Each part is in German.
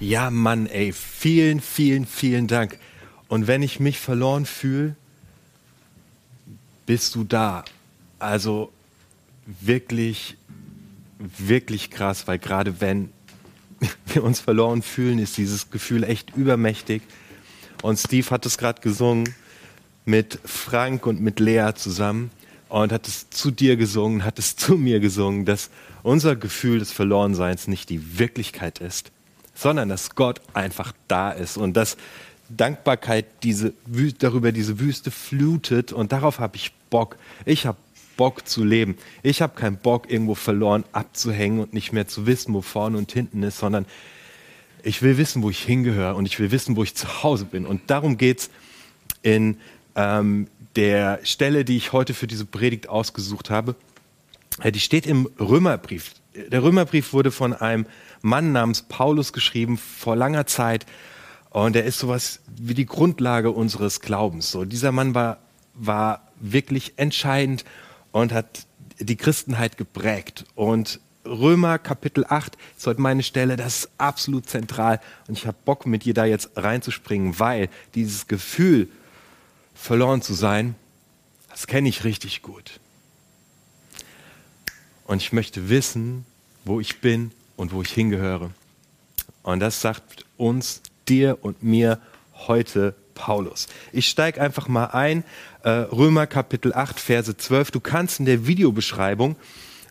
Ja, Mann, ey, vielen, vielen, vielen Dank. Und wenn ich mich verloren fühle, bist du da. Also wirklich, wirklich krass, weil gerade wenn wir uns verloren fühlen, ist dieses Gefühl echt übermächtig. Und Steve hat es gerade gesungen mit Frank und mit Lea zusammen und hat es zu dir gesungen, hat es zu mir gesungen, dass unser Gefühl des Verlorenseins nicht die Wirklichkeit ist, sondern dass Gott einfach da ist und dass Dankbarkeit diese, darüber diese Wüste flutet und darauf habe ich Bock. Ich habe Bock zu leben. Ich habe keinen Bock, irgendwo verloren abzuhängen und nicht mehr zu wissen, wo vorne und hinten ist, sondern ich will wissen, wo ich hingehöre und ich will wissen, wo ich zu Hause bin. Und darum geht es in ähm, der Stelle, die ich heute für diese Predigt ausgesucht habe. Die steht im Römerbrief. Der Römerbrief wurde von einem Mann namens Paulus geschrieben vor langer Zeit. Und er ist sowas wie die Grundlage unseres Glaubens. So, dieser Mann war, war wirklich entscheidend und hat die Christenheit geprägt. Und Römer Kapitel 8 ist heute meine Stelle, das ist absolut zentral. Und ich habe Bock, mit dir da jetzt reinzuspringen, weil dieses Gefühl, verloren zu sein, das kenne ich richtig gut. Und ich möchte wissen, wo ich bin und wo ich hingehöre. Und das sagt uns, dir und mir heute Paulus. Ich steige einfach mal ein. Äh, Römer Kapitel 8, Verse 12. Du kannst in der Videobeschreibung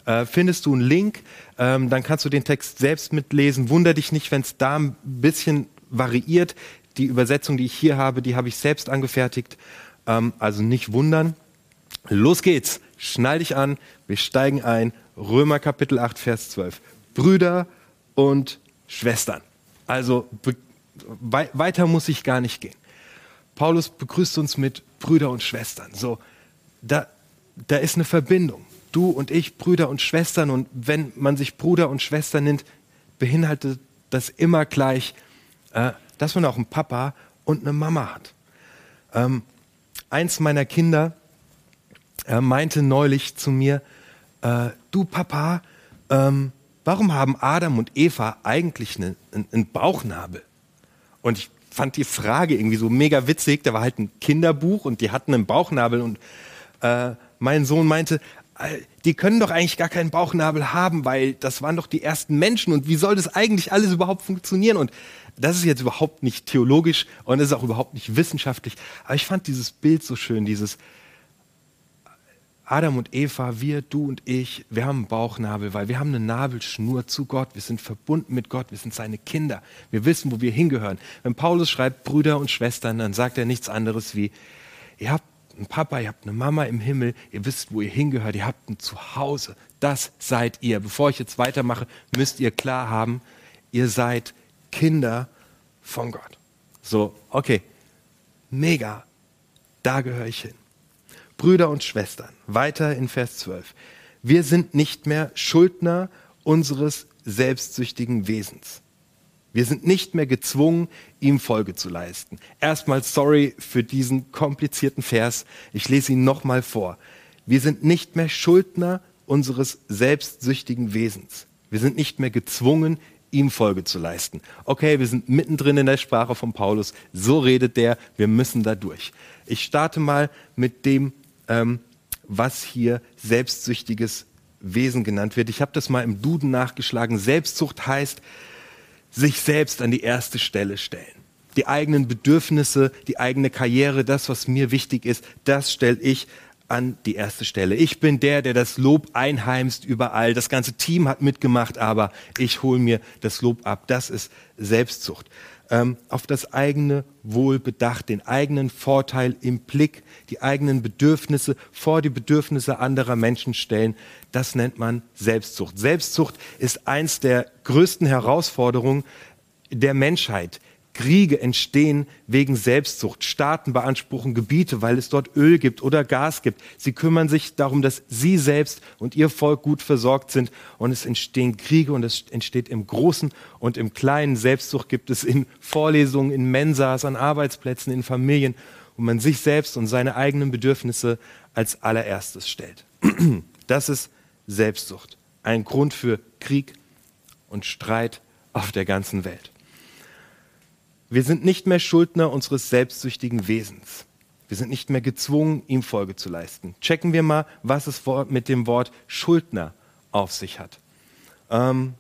äh, findest du einen Link, ähm, dann kannst du den Text selbst mitlesen. Wunder dich nicht, wenn es da ein bisschen variiert. Die Übersetzung, die ich hier habe, die habe ich selbst angefertigt. Ähm, also nicht wundern. Los geht's. Schnall dich an. Wir steigen ein. Römer Kapitel 8, Vers 12. Brüder und Schwestern. Also weiter muss ich gar nicht gehen. Paulus begrüßt uns mit Brüder und Schwestern. So, da, da ist eine Verbindung. Du und ich, Brüder und Schwestern. Und wenn man sich Bruder und Schwester nennt, beinhaltet das immer gleich, äh, dass man auch einen Papa und eine Mama hat. Ähm, eins meiner Kinder äh, meinte neulich zu mir, äh, du Papa, ähm, warum haben Adam und Eva eigentlich einen, einen Bauchnabel? Und ich fand die Frage irgendwie so mega witzig. Da war halt ein Kinderbuch und die hatten einen Bauchnabel und äh, mein Sohn meinte, äh, die können doch eigentlich gar keinen Bauchnabel haben, weil das waren doch die ersten Menschen und wie soll das eigentlich alles überhaupt funktionieren? Und das ist jetzt überhaupt nicht theologisch und ist auch überhaupt nicht wissenschaftlich. Aber ich fand dieses Bild so schön, dieses, Adam und Eva, wir, du und ich, wir haben einen Bauchnabel, weil wir haben eine Nabelschnur zu Gott. Wir sind verbunden mit Gott, wir sind seine Kinder. Wir wissen, wo wir hingehören. Wenn Paulus schreibt Brüder und Schwestern, dann sagt er nichts anderes wie, ihr habt einen Papa, ihr habt eine Mama im Himmel, ihr wisst, wo ihr hingehört, ihr habt ein Zuhause. Das seid ihr. Bevor ich jetzt weitermache, müsst ihr klar haben, ihr seid Kinder von Gott. So, okay, mega, da gehöre ich hin. Brüder und Schwestern, weiter in Vers 12. Wir sind nicht mehr Schuldner unseres selbstsüchtigen Wesens. Wir sind nicht mehr gezwungen, ihm Folge zu leisten. Erstmal sorry für diesen komplizierten Vers. Ich lese ihn nochmal vor. Wir sind nicht mehr Schuldner unseres selbstsüchtigen Wesens. Wir sind nicht mehr gezwungen, ihm Folge zu leisten. Okay, wir sind mittendrin in der Sprache von Paulus. So redet der. Wir müssen da durch. Ich starte mal mit dem ähm, was hier selbstsüchtiges Wesen genannt wird. Ich habe das mal im Duden nachgeschlagen. Selbstsucht heißt, sich selbst an die erste Stelle stellen. Die eigenen Bedürfnisse, die eigene Karriere, das, was mir wichtig ist, das stelle ich an die erste Stelle. Ich bin der, der das Lob einheimst überall. Das ganze Team hat mitgemacht, aber ich hole mir das Lob ab. Das ist Selbstsucht ähm, auf das eigene Wohl bedacht, den eigenen Vorteil im Blick, die eigenen Bedürfnisse vor die Bedürfnisse anderer Menschen stellen. Das nennt man Selbstzucht. Selbstzucht ist eins der größten Herausforderungen der Menschheit. Kriege entstehen wegen Selbstsucht. Staaten beanspruchen Gebiete, weil es dort Öl gibt oder Gas gibt. Sie kümmern sich darum, dass sie selbst und ihr Volk gut versorgt sind. Und es entstehen Kriege und es entsteht im Großen und im Kleinen. Selbstsucht gibt es in Vorlesungen, in Mensas, an Arbeitsplätzen, in Familien, wo man sich selbst und seine eigenen Bedürfnisse als allererstes stellt. Das ist Selbstsucht. Ein Grund für Krieg und Streit auf der ganzen Welt. Wir sind nicht mehr Schuldner unseres selbstsüchtigen Wesens. Wir sind nicht mehr gezwungen, ihm Folge zu leisten. Checken wir mal, was es mit dem Wort Schuldner auf sich hat. Ähm,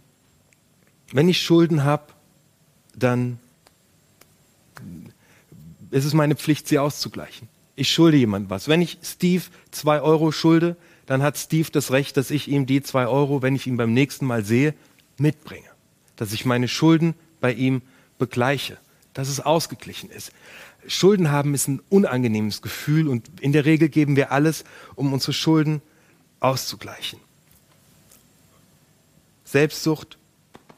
wenn ich Schulden habe, dann ist es meine Pflicht, sie auszugleichen. Ich schulde jemandem was. Wenn ich Steve zwei Euro schulde, dann hat Steve das Recht, dass ich ihm die zwei Euro, wenn ich ihn beim nächsten Mal sehe, mitbringe. Dass ich meine Schulden bei ihm begleiche. Dass es ausgeglichen ist. Schulden haben ist ein unangenehmes Gefühl und in der Regel geben wir alles, um unsere Schulden auszugleichen. Selbstsucht,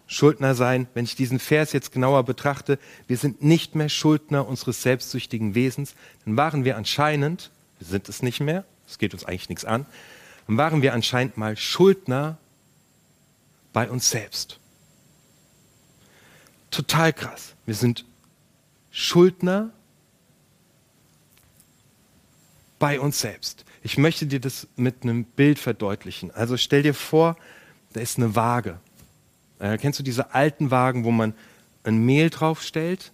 Schuldner sein, wenn ich diesen Vers jetzt genauer betrachte, wir sind nicht mehr Schuldner unseres selbstsüchtigen Wesens, dann waren wir anscheinend, wir sind es nicht mehr, es geht uns eigentlich nichts an, dann waren wir anscheinend mal Schuldner bei uns selbst. Total krass. Wir sind Schuldner bei uns selbst. Ich möchte dir das mit einem Bild verdeutlichen. Also stell dir vor, da ist eine Waage. Äh, kennst du diese alten Wagen, wo man ein Mehl draufstellt?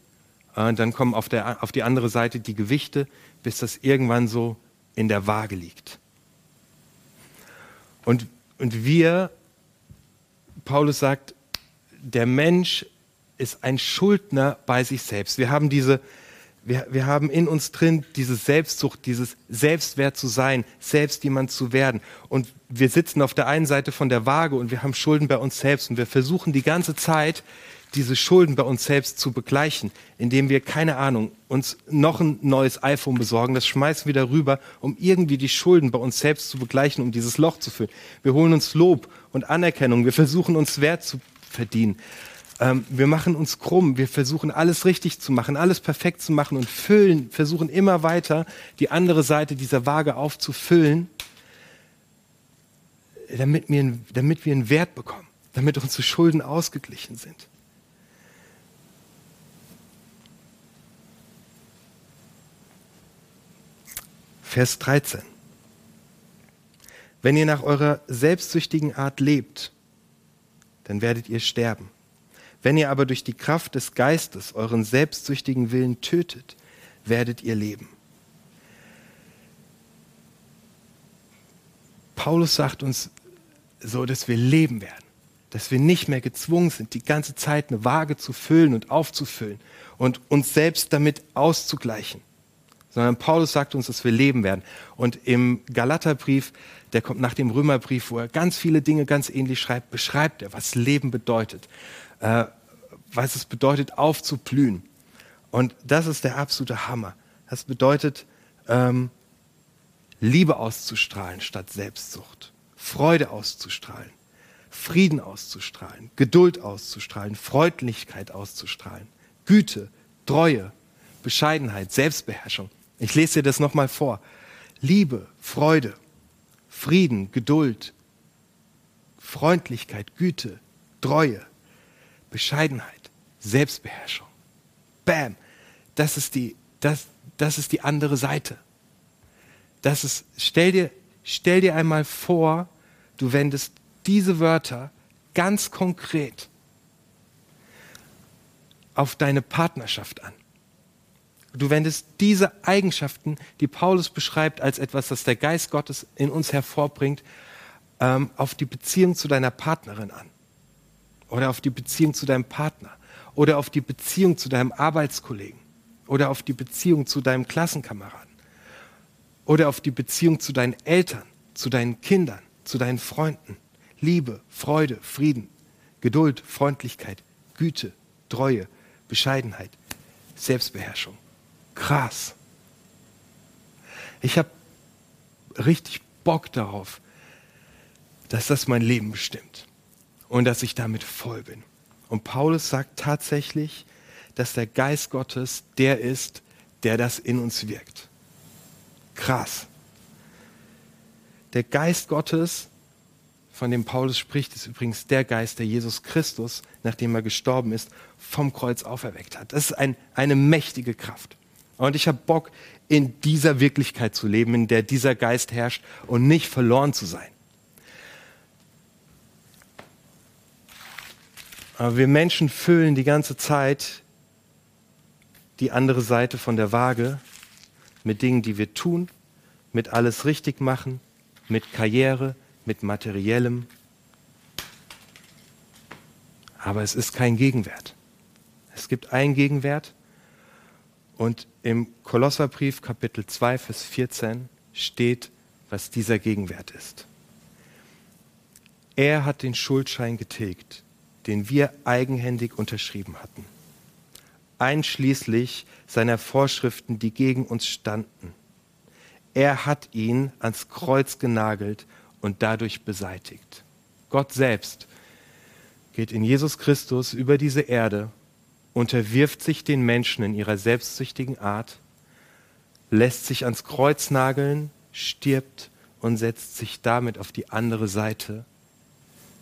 Äh, dann kommen auf, der, auf die andere Seite die Gewichte, bis das irgendwann so in der Waage liegt. Und, und wir, Paulus sagt, der Mensch ist ein Schuldner bei sich selbst. Wir haben diese, wir, wir haben in uns drin diese Selbstsucht, dieses Selbstwert zu sein, selbst jemand zu werden. Und wir sitzen auf der einen Seite von der Waage und wir haben Schulden bei uns selbst und wir versuchen die ganze Zeit, diese Schulden bei uns selbst zu begleichen, indem wir, keine Ahnung, uns noch ein neues iPhone besorgen, das schmeißen wir darüber, um irgendwie die Schulden bei uns selbst zu begleichen, um dieses Loch zu füllen. Wir holen uns Lob und Anerkennung, wir versuchen uns Wert zu verdienen. Ähm, wir machen uns krumm, wir versuchen alles richtig zu machen, alles perfekt zu machen und füllen, versuchen immer weiter die andere Seite dieser Waage aufzufüllen, damit wir, damit wir einen Wert bekommen, damit unsere Schulden ausgeglichen sind. Vers 13. Wenn ihr nach eurer selbstsüchtigen Art lebt, dann werdet ihr sterben. Wenn ihr aber durch die Kraft des Geistes euren selbstsüchtigen Willen tötet, werdet ihr leben. Paulus sagt uns so, dass wir leben werden, dass wir nicht mehr gezwungen sind, die ganze Zeit eine Waage zu füllen und aufzufüllen und uns selbst damit auszugleichen, sondern Paulus sagt uns, dass wir leben werden. Und im Galaterbrief, der kommt nach dem Römerbrief, wo er ganz viele Dinge ganz ähnlich schreibt, beschreibt er, was Leben bedeutet äh, was es bedeutet, aufzublühen. Und das ist der absolute Hammer. Das bedeutet, ähm, Liebe auszustrahlen statt Selbstsucht, Freude auszustrahlen, Frieden auszustrahlen, Geduld auszustrahlen, Freundlichkeit auszustrahlen, Güte, Treue, Bescheidenheit, Selbstbeherrschung. Ich lese dir das nochmal vor. Liebe, Freude, Frieden, Geduld, Freundlichkeit, Güte, Treue, Bescheidenheit, Selbstbeherrschung. Bam. Das ist die, das, das ist die andere Seite. Das ist, stell dir, stell dir einmal vor, du wendest diese Wörter ganz konkret auf deine Partnerschaft an. Du wendest diese Eigenschaften, die Paulus beschreibt als etwas, das der Geist Gottes in uns hervorbringt, ähm, auf die Beziehung zu deiner Partnerin an oder auf die Beziehung zu deinem Partner oder auf die Beziehung zu deinem Arbeitskollegen oder auf die Beziehung zu deinem Klassenkameraden oder auf die Beziehung zu deinen Eltern, zu deinen Kindern, zu deinen Freunden. Liebe, Freude, Frieden, Geduld, Freundlichkeit, Güte, Treue, Bescheidenheit, Selbstbeherrschung. Krass. Ich habe richtig Bock darauf, dass das mein Leben bestimmt und dass ich damit voll bin. Und Paulus sagt tatsächlich, dass der Geist Gottes der ist, der das in uns wirkt. Krass. Der Geist Gottes, von dem Paulus spricht, ist übrigens der Geist, der Jesus Christus, nachdem er gestorben ist, vom Kreuz auferweckt hat. Das ist ein, eine mächtige Kraft. Und ich habe Bock, in dieser Wirklichkeit zu leben, in der dieser Geist herrscht und nicht verloren zu sein. Aber wir Menschen füllen die ganze Zeit die andere Seite von der Waage mit Dingen, die wir tun, mit alles richtig machen, mit Karriere, mit materiellem. Aber es ist kein Gegenwert. Es gibt einen Gegenwert und im Kolosserbrief Kapitel 2, Vers 14 steht, was dieser Gegenwert ist. Er hat den Schuldschein getilgt, den wir eigenhändig unterschrieben hatten, einschließlich seiner Vorschriften, die gegen uns standen. Er hat ihn ans Kreuz genagelt und dadurch beseitigt. Gott selbst geht in Jesus Christus über diese Erde, unterwirft sich den Menschen in ihrer selbstsüchtigen Art, lässt sich ans Kreuz nageln, stirbt und setzt sich damit auf die andere Seite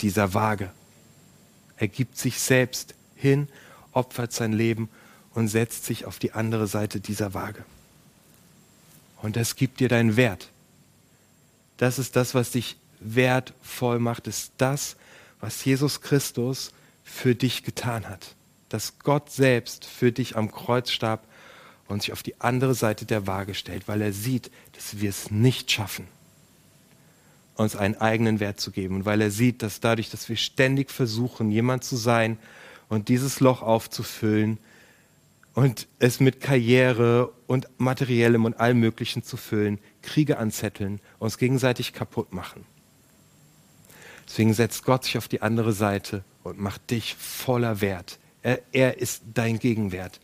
dieser Waage. Er gibt sich selbst hin, opfert sein Leben und setzt sich auf die andere Seite dieser Waage. Und das gibt dir deinen Wert. Das ist das, was dich wertvoll macht, ist das, was Jesus Christus für dich getan hat. Dass Gott selbst für dich am Kreuz starb und sich auf die andere Seite der Waage stellt, weil er sieht, dass wir es nicht schaffen uns einen eigenen Wert zu geben. Und weil er sieht, dass dadurch, dass wir ständig versuchen, jemand zu sein und dieses Loch aufzufüllen und es mit Karriere und Materiellem und allem Möglichen zu füllen, Kriege anzetteln, uns gegenseitig kaputt machen. Deswegen setzt Gott sich auf die andere Seite und macht dich voller Wert. Er, er ist dein Gegenwert.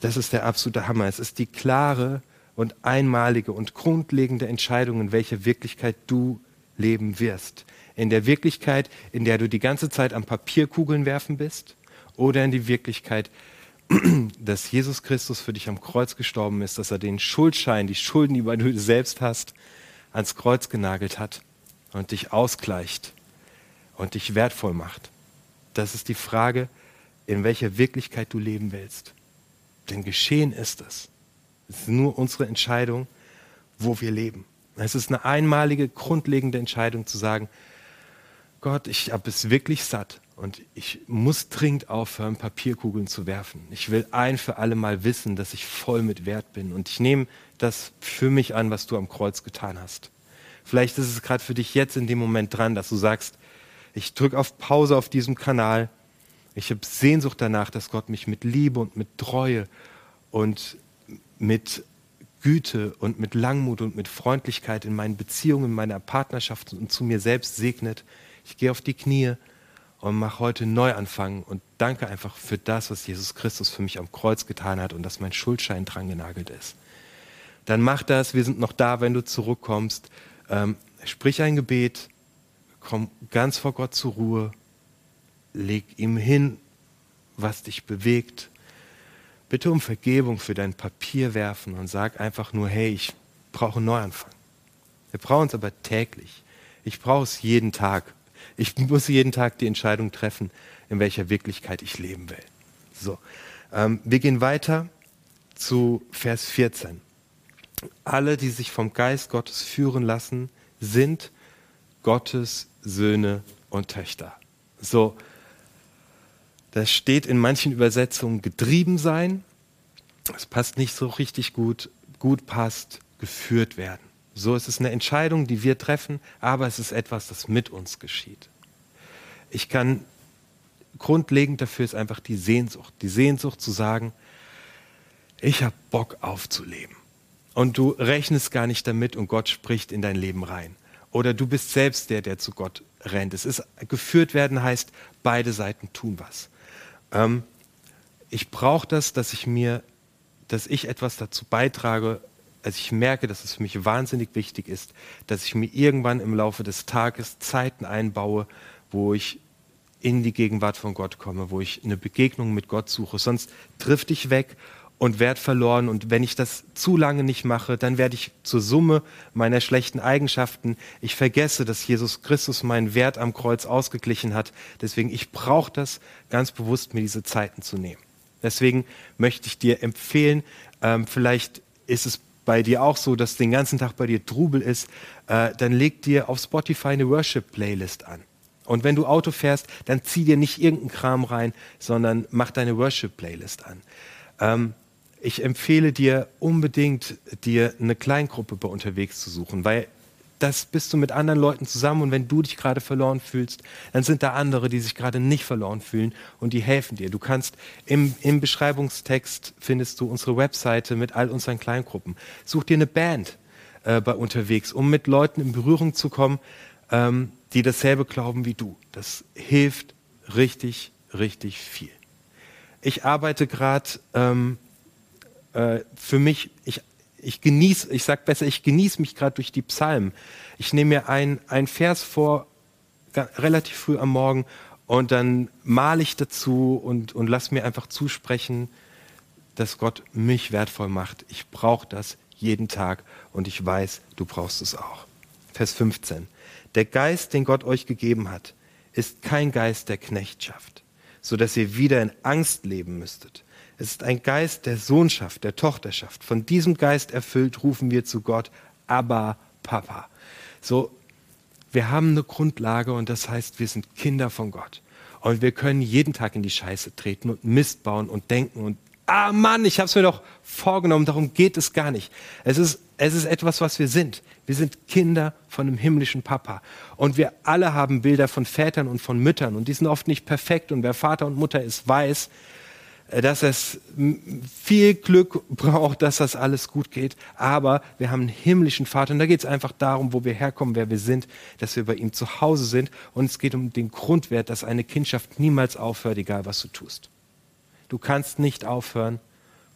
Das ist der absolute Hammer. Es ist die klare und einmalige und grundlegende Entscheidung, in welcher Wirklichkeit du leben wirst. In der Wirklichkeit, in der du die ganze Zeit am Papierkugeln werfen bist, oder in die Wirklichkeit, dass Jesus Christus für dich am Kreuz gestorben ist, dass er den Schuldschein, die Schulden, die du selbst hast, ans Kreuz genagelt hat und dich ausgleicht und dich wertvoll macht. Das ist die Frage, in welcher Wirklichkeit du leben willst. Denn geschehen ist es. Es ist nur unsere Entscheidung, wo wir leben. Es ist eine einmalige, grundlegende Entscheidung zu sagen, Gott, ich habe es wirklich satt und ich muss dringend aufhören, Papierkugeln zu werfen. Ich will ein für alle Mal wissen, dass ich voll mit Wert bin und ich nehme das für mich an, was du am Kreuz getan hast. Vielleicht ist es gerade für dich jetzt in dem Moment dran, dass du sagst, ich drücke auf Pause auf diesem Kanal. Ich habe Sehnsucht danach, dass Gott mich mit Liebe und mit Treue und mit Güte und mit Langmut und mit Freundlichkeit in meinen Beziehungen, in meiner Partnerschaft und zu mir selbst segnet. Ich gehe auf die Knie und mache heute Neuanfang und danke einfach für das, was Jesus Christus für mich am Kreuz getan hat und dass mein Schuldschein dran genagelt ist. Dann mach das, wir sind noch da, wenn du zurückkommst. Ähm, sprich ein Gebet, komm ganz vor Gott zur Ruhe, leg ihm hin, was dich bewegt, bitte um Vergebung für dein Papier werfen und sag einfach nur, hey, ich brauche einen Neuanfang. Wir brauchen es aber täglich. Ich brauche es jeden Tag. Ich muss jeden Tag die Entscheidung treffen, in welcher Wirklichkeit ich leben will. So, ähm, wir gehen weiter zu Vers 14. Alle, die sich vom Geist Gottes führen lassen, sind Gottes Söhne und Töchter. So, das steht in manchen Übersetzungen getrieben sein. Das passt nicht so richtig gut. Gut passt geführt werden. So ist es eine Entscheidung, die wir treffen, aber es ist etwas, das mit uns geschieht. Ich kann grundlegend dafür ist einfach die Sehnsucht. Die Sehnsucht zu sagen, ich habe Bock aufzuleben. Und du rechnest gar nicht damit und Gott spricht in dein Leben rein. Oder du bist selbst der, der zu Gott rennt. Es ist geführt werden heißt, beide Seiten tun was. Ähm, ich brauche das, dass ich mir, dass ich etwas dazu beitrage, also ich merke, dass es für mich wahnsinnig wichtig ist, dass ich mir irgendwann im Laufe des Tages Zeiten einbaue, wo ich in die Gegenwart von Gott komme, wo ich eine Begegnung mit Gott suche. Sonst trifft ich weg und Wert verloren. Und wenn ich das zu lange nicht mache, dann werde ich zur Summe meiner schlechten Eigenschaften. Ich vergesse, dass Jesus Christus meinen Wert am Kreuz ausgeglichen hat. Deswegen, ich brauche das ganz bewusst, mir diese Zeiten zu nehmen. Deswegen möchte ich dir empfehlen, ähm, vielleicht ist es bei dir auch so, dass den ganzen Tag bei dir Trubel ist, äh, dann leg dir auf Spotify eine Worship-Playlist an. Und wenn du Auto fährst, dann zieh dir nicht irgendeinen Kram rein, sondern mach deine Worship-Playlist an. Ähm, ich empfehle dir unbedingt, dir eine Kleingruppe bei unterwegs zu suchen, weil das bist du mit anderen Leuten zusammen und wenn du dich gerade verloren fühlst, dann sind da andere, die sich gerade nicht verloren fühlen und die helfen dir. Du kannst im, im Beschreibungstext findest du unsere Webseite mit all unseren Kleingruppen. Such dir eine Band äh, bei unterwegs, um mit Leuten in Berührung zu kommen, ähm, die dasselbe glauben wie du. Das hilft richtig, richtig viel. Ich arbeite gerade ähm, äh, für mich, ich ich genieße, ich sag besser, ich genieße mich gerade durch die Psalmen. Ich nehme mir ein, ein Vers vor, relativ früh am Morgen, und dann male ich dazu und, und lass mir einfach zusprechen, dass Gott mich wertvoll macht. Ich brauche das jeden Tag und ich weiß, du brauchst es auch. Vers 15. Der Geist, den Gott euch gegeben hat, ist kein Geist der Knechtschaft, so dass ihr wieder in Angst leben müsstet es ist ein Geist der Sohnschaft, der Tochterschaft. Von diesem Geist erfüllt rufen wir zu Gott, aber Papa. So, wir haben eine Grundlage und das heißt, wir sind Kinder von Gott. Und wir können jeden Tag in die Scheiße treten und Mist bauen und denken und ah Mann, ich habe es mir doch vorgenommen, darum geht es gar nicht. Es ist, es ist etwas, was wir sind. Wir sind Kinder von einem himmlischen Papa. Und wir alle haben Bilder von Vätern und von Müttern und die sind oft nicht perfekt. Und wer Vater und Mutter ist, weiß, dass es viel Glück braucht, dass das alles gut geht. Aber wir haben einen himmlischen Vater und da geht es einfach darum, wo wir herkommen, wer wir sind, dass wir bei ihm zu Hause sind. Und es geht um den Grundwert, dass eine Kindschaft niemals aufhört, egal was du tust. Du kannst nicht aufhören,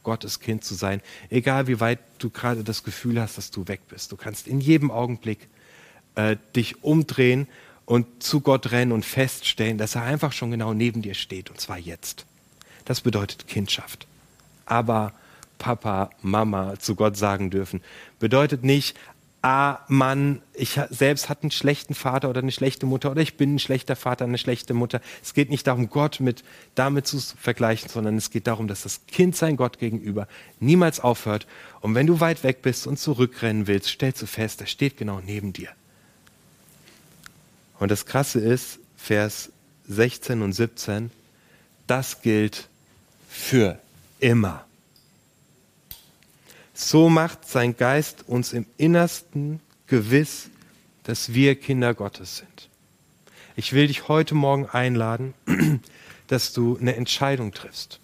Gottes Kind zu sein, egal wie weit du gerade das Gefühl hast, dass du weg bist. Du kannst in jedem Augenblick äh, dich umdrehen und zu Gott rennen und feststellen, dass er einfach schon genau neben dir steht, und zwar jetzt. Das bedeutet Kindschaft. Aber Papa, Mama zu Gott sagen dürfen, bedeutet nicht, ah Mann, ich selbst hatte einen schlechten Vater oder eine schlechte Mutter oder ich bin ein schlechter Vater, eine schlechte Mutter. Es geht nicht darum, Gott mit damit zu vergleichen, sondern es geht darum, dass das Kindsein Gott gegenüber niemals aufhört. Und wenn du weit weg bist und zurückrennen willst, stellst du fest, er steht genau neben dir. Und das Krasse ist, Vers 16 und 17, das gilt für immer. So macht sein Geist uns im Innersten gewiss, dass wir Kinder Gottes sind. Ich will dich heute Morgen einladen, dass du eine Entscheidung triffst.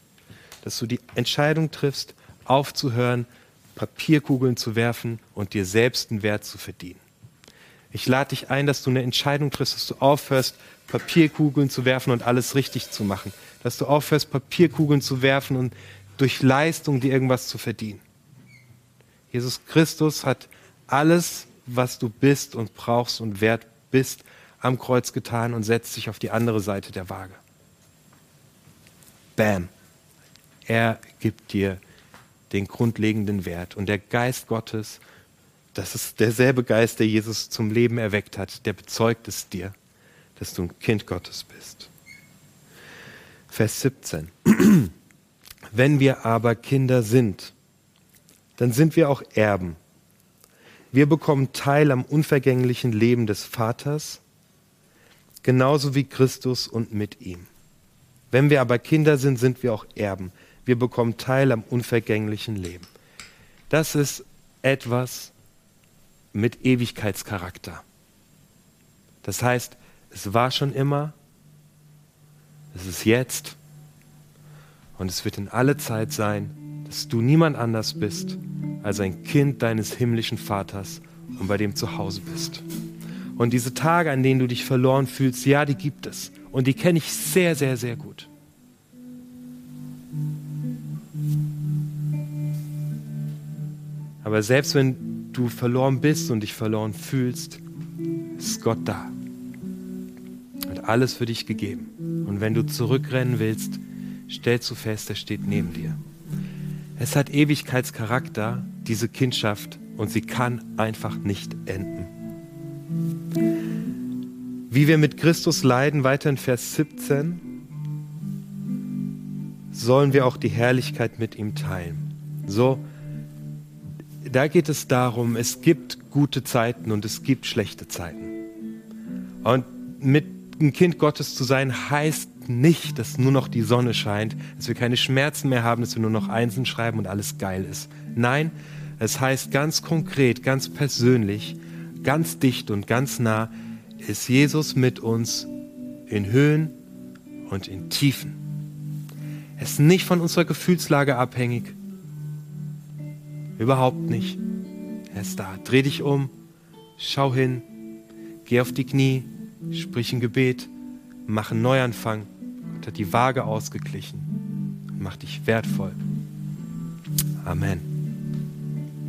Dass du die Entscheidung triffst, aufzuhören, Papierkugeln zu werfen und dir selbst einen Wert zu verdienen. Ich lade dich ein, dass du eine Entscheidung triffst, dass du aufhörst, Papierkugeln zu werfen und alles richtig zu machen. Dass du aufhörst, Papierkugeln zu werfen und durch Leistung dir irgendwas zu verdienen. Jesus Christus hat alles, was du bist und brauchst und wert bist, am Kreuz getan und setzt sich auf die andere Seite der Waage. Bam. Er gibt dir den grundlegenden Wert. Und der Geist Gottes das ist derselbe Geist, der Jesus zum Leben erweckt hat, der bezeugt es dir, dass du ein Kind Gottes bist. Vers 17. Wenn wir aber Kinder sind, dann sind wir auch Erben. Wir bekommen Teil am unvergänglichen Leben des Vaters, genauso wie Christus und mit ihm. Wenn wir aber Kinder sind, sind wir auch Erben. Wir bekommen Teil am unvergänglichen Leben. Das ist etwas, mit Ewigkeitscharakter. Das heißt, es war schon immer, es ist jetzt und es wird in alle Zeit sein, dass du niemand anders bist als ein Kind deines himmlischen Vaters und bei dem zu Hause bist. Und diese Tage, an denen du dich verloren fühlst, ja, die gibt es. Und die kenne ich sehr, sehr, sehr gut. Aber selbst wenn du verloren bist und dich verloren fühlst, ist Gott da. Alles für dich gegeben. Und wenn du zurückrennen willst, stellst du fest, er steht neben dir. Es hat Ewigkeitscharakter, diese Kindschaft, und sie kann einfach nicht enden. Wie wir mit Christus leiden, weiter in Vers 17, sollen wir auch die Herrlichkeit mit ihm teilen. So da geht es darum, es gibt gute Zeiten und es gibt schlechte Zeiten. Und mit, ein Kind Gottes zu sein, heißt nicht, dass nur noch die Sonne scheint, dass wir keine Schmerzen mehr haben, dass wir nur noch Einsen schreiben und alles geil ist. Nein, es heißt ganz konkret, ganz persönlich, ganz dicht und ganz nah, ist Jesus mit uns in Höhen und in Tiefen. Er ist nicht von unserer Gefühlslage abhängig. Überhaupt nicht. Er ist da. Dreh dich um, schau hin, geh auf die Knie, sprich ein Gebet, mach einen Neuanfang. Gott hat die Waage ausgeglichen und mach dich wertvoll. Amen.